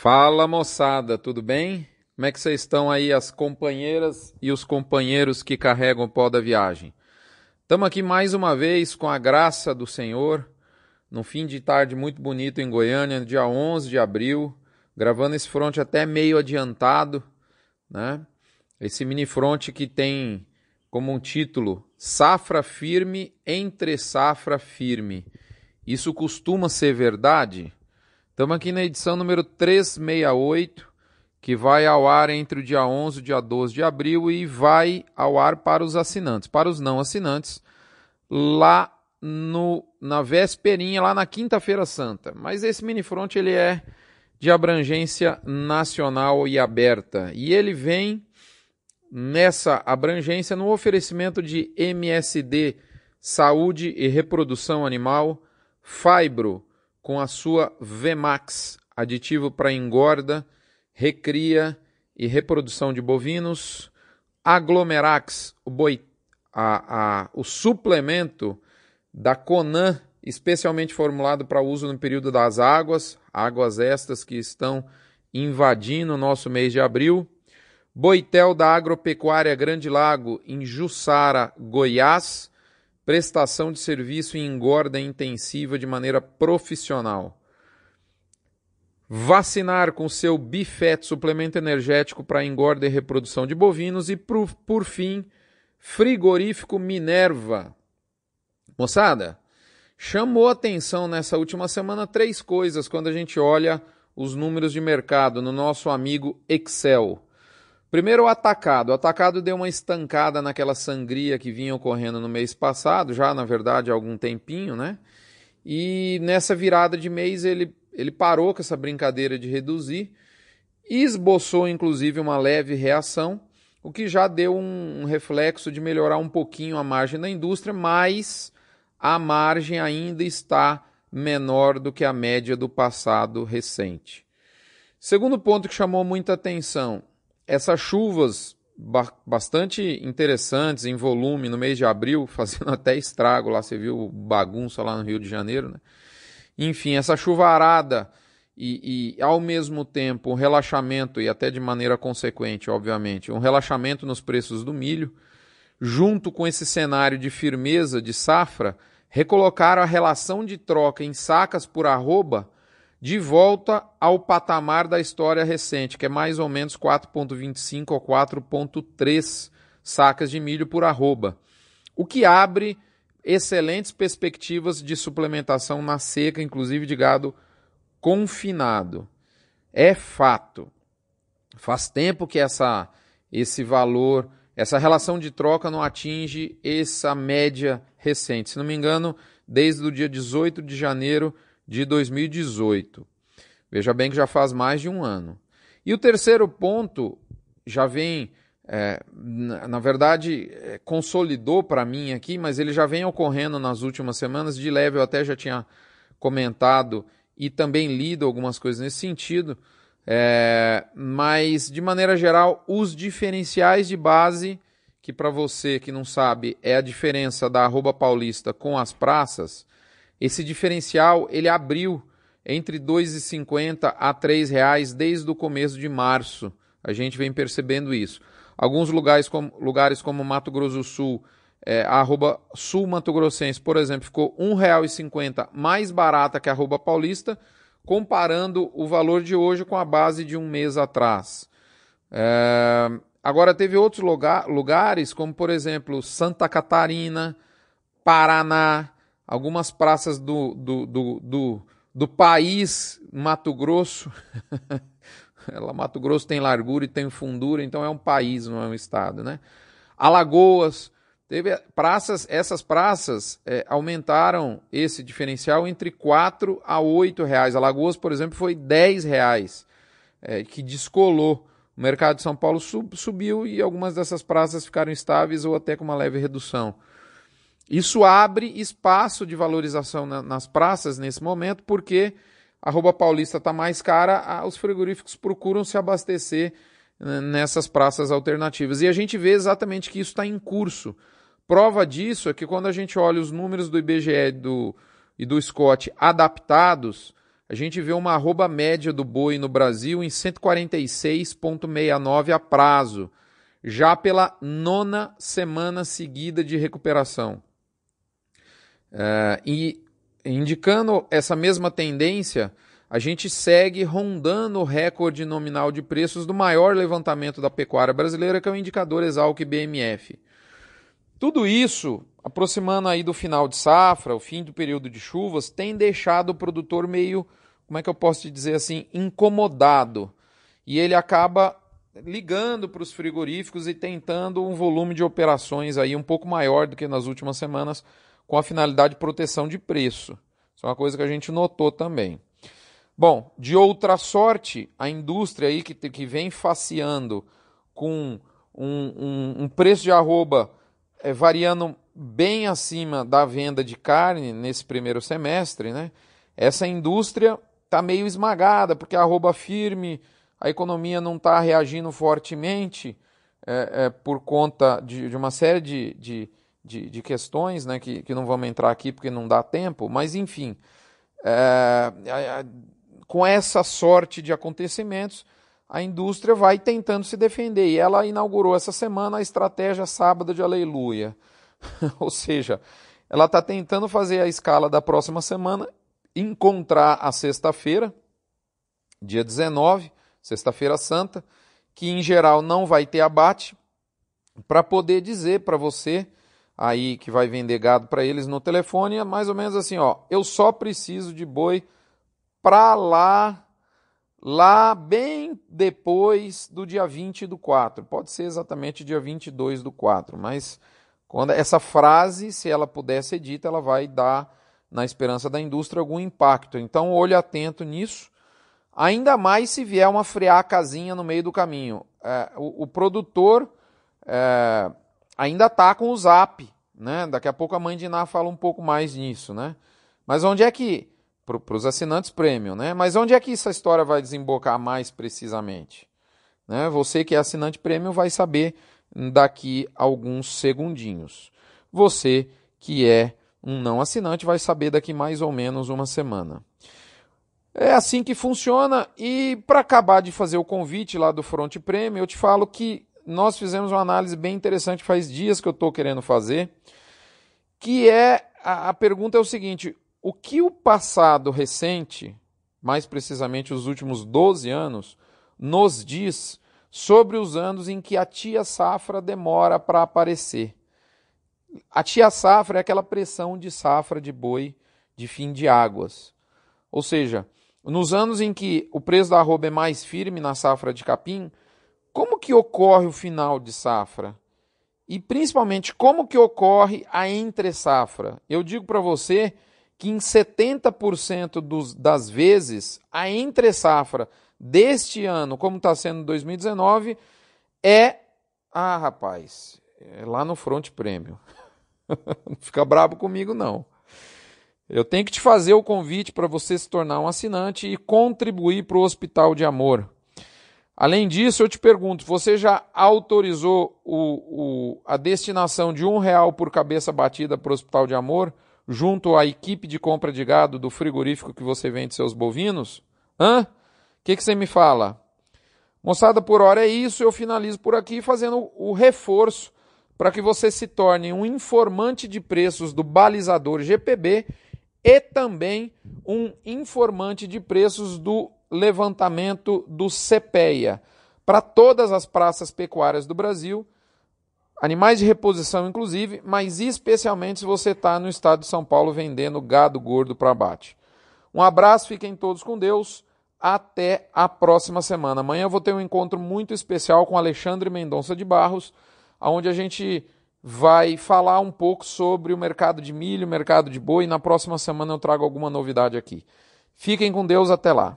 Fala moçada, tudo bem? Como é que vocês estão aí, as companheiras e os companheiros que carregam o pó da viagem? Estamos aqui mais uma vez com a graça do Senhor, num fim de tarde muito bonito em Goiânia, dia 11 de abril, gravando esse front até meio adiantado, né? Esse mini front que tem como um título Safra firme entre safra firme. Isso costuma ser verdade? Estamos aqui na edição número 368, que vai ao ar entre o dia 11 e o dia 12 de abril e vai ao ar para os assinantes. Para os não assinantes, lá no, na vésperinha, lá na Quinta-feira Santa. Mas esse minifront ele é de abrangência nacional e aberta. E ele vem nessa abrangência no oferecimento de MSD Saúde e Reprodução Animal, Fibro, com a sua Vemax, aditivo para engorda, recria e reprodução de bovinos, Aglomerax, o, boi, a, a, o suplemento da Conan, especialmente formulado para uso no período das águas, águas estas que estão invadindo o nosso mês de abril. Boitel da Agropecuária Grande Lago, em Jussara, Goiás, prestação de serviço em engorda intensiva de maneira profissional. Vacinar com seu Bifet, suplemento energético para engorda e reprodução de bovinos. E, por, por fim, frigorífico Minerva. Moçada, chamou atenção nessa última semana três coisas quando a gente olha os números de mercado no nosso amigo Excel. Primeiro, o atacado. O atacado deu uma estancada naquela sangria que vinha ocorrendo no mês passado, já na verdade há algum tempinho, né? E nessa virada de mês ele, ele parou com essa brincadeira de reduzir e esboçou inclusive uma leve reação, o que já deu um, um reflexo de melhorar um pouquinho a margem da indústria, mas a margem ainda está menor do que a média do passado recente. Segundo ponto que chamou muita atenção, essas chuvas bastante interessantes em volume no mês de abril, fazendo até estrago lá, você viu bagunça lá no Rio de Janeiro, né? Enfim, essa chuvarada e, e ao mesmo tempo um relaxamento, e até de maneira consequente, obviamente, um relaxamento nos preços do milho, junto com esse cenário de firmeza de safra, recolocaram a relação de troca em sacas por arroba de volta ao patamar da história recente, que é mais ou menos 4,25 ou 4,3 sacas de milho por arroba, o que abre excelentes perspectivas de suplementação na seca, inclusive de gado confinado. É fato. Faz tempo que essa, esse valor, essa relação de troca não atinge essa média recente. Se não me engano, desde o dia 18 de janeiro de 2018. Veja bem que já faz mais de um ano. E o terceiro ponto já vem, é, na, verdade, é, consolidou para mim aqui, mas ele já vem ocorrendo nas últimas semanas. De leve eu até já tinha comentado e também lido algumas coisas nesse sentido. É, mas, de maneira geral, os diferenciais de base, que para você que não sabe é a diferença da arroba paulista com as praças, esse diferencial ele abriu entre R$ 2,50 a R$ reais desde o começo de março. A gente vem percebendo isso. Alguns lugares como, lugares como Mato Grosso do Sul, é, a arroba sul Mato Grossense, por exemplo, ficou R$ 1,50 mais barata que a arroba paulista, comparando o valor de hoje com a base de um mês atrás. É, agora, teve outros lugar, lugares, como por exemplo Santa Catarina, Paraná, algumas praças do, do, do, do, do país Mato Grosso. Ela, Mato Grosso tem largura e tem fundura, então é um país, não é um estado, né? Alagoas, teve praças, essas praças é, aumentaram esse diferencial entre 4 a 8 reais. Alagoas, por exemplo, foi 10 reais, é, que descolou. O mercado de São Paulo sub, subiu e algumas dessas praças ficaram estáveis ou até com uma leve redução. Isso abre espaço de valorização na, nas praças nesse momento, porque a roupa paulista está mais cara, os frigoríficos procuram se abastecer né, nessas praças alternativas. E a gente vê exatamente que isso está em curso. Prova disso é que quando a gente olha os números do IBGE do, e do Scott adaptados, a gente vê uma arroba média do boi no Brasil em 146,69 a prazo, já pela nona semana seguida de recuperação. É, e indicando essa mesma tendência, a gente segue rondando o recorde nominal de preços do maior levantamento da pecuária brasileira, que é o indicador Exalc BMF. Tudo isso, aproximando aí do final de safra, o fim do período de chuvas, tem deixado o produtor meio, como é que eu posso te dizer assim, incomodado. E ele acaba ligando para os frigoríficos e tentando um volume de operações aí um pouco maior do que nas últimas semanas, com a finalidade de proteção de preço. Isso é uma coisa que a gente notou também. Bom, de outra sorte, a indústria aí que, que vem faceando com um, um, um preço de arroba é, variando bem acima da venda de carne nesse primeiro semestre, né? Essa indústria está meio esmagada, porque a arroba firme, a economia não está reagindo fortemente é, é, por conta de, de uma série de, de, de, de, questões, né? Que, que não vamos entrar aqui porque não dá tempo, mas enfim. É, com essa sorte de acontecimentos, a indústria vai tentando se defender. E ela inaugurou essa semana a estratégia sábado de aleluia. Ou seja, ela está tentando fazer a escala da próxima semana, encontrar a sexta-feira, dia 19, sexta-feira santa, que em geral não vai ter abate, para poder dizer para você aí que vai vender gado para eles no telefone, é mais ou menos assim, ó, eu só preciso de boi para lá lá bem depois do dia 20 do 4. Pode ser exatamente dia 22 do 4, mas quando essa frase, se ela puder ser dita, ela vai dar na esperança da indústria algum impacto. Então, olhe atento nisso. Ainda mais se vier uma friacazinha no meio do caminho. É, o, o, produtor é, ainda está com o zap, né? Daqui a pouco a mãe de Iná fala um pouco mais nisso, né? Mas onde é que para os assinantes premium, né? Mas onde é que essa história vai desembocar mais precisamente? Né? Você que é assinante premium vai saber daqui alguns segundinhos. Você que é um não assinante vai saber daqui mais ou menos uma semana. É assim que funciona e para acabar de fazer o convite lá do Front Premium, eu te falo que nós fizemos uma análise bem interessante faz dias que eu estou querendo fazer, que é a, a pergunta é o seguinte: o que o passado recente, mais precisamente os últimos 12 anos, nos diz sobre os anos em que a tia safra demora para aparecer. A tia safra é aquela pressão de safra de boi de fim de águas. Ou seja, nos anos em que o preço da arroba é mais firme na safra de capim, como que ocorre o final de safra? E principalmente como que ocorre a entre safra? Eu digo para você que em 70% dos, das vezes a entre safra deste ano, como está sendo 2019, é. Ah, rapaz, é lá no Front Prêmio. não fica brabo comigo, não. Eu tenho que te fazer o convite para você se tornar um assinante e contribuir para o Hospital de Amor. Além disso, eu te pergunto: você já autorizou o, o, a destinação de um real por cabeça batida para o Hospital de Amor? junto à equipe de compra de gado do frigorífico que você vende seus bovinos? Hã? O que, que você me fala? Moçada, por hora é isso. Eu finalizo por aqui fazendo o reforço para que você se torne um informante de preços do balizador GPB e também um informante de preços do levantamento do CPEA para todas as praças pecuárias do Brasil Animais de reposição, inclusive, mas especialmente se você está no estado de São Paulo vendendo gado gordo para abate. Um abraço, fiquem todos com Deus. Até a próxima semana. Amanhã eu vou ter um encontro muito especial com Alexandre Mendonça de Barros, onde a gente vai falar um pouco sobre o mercado de milho, mercado de boi. Na próxima semana eu trago alguma novidade aqui. Fiquem com Deus, até lá.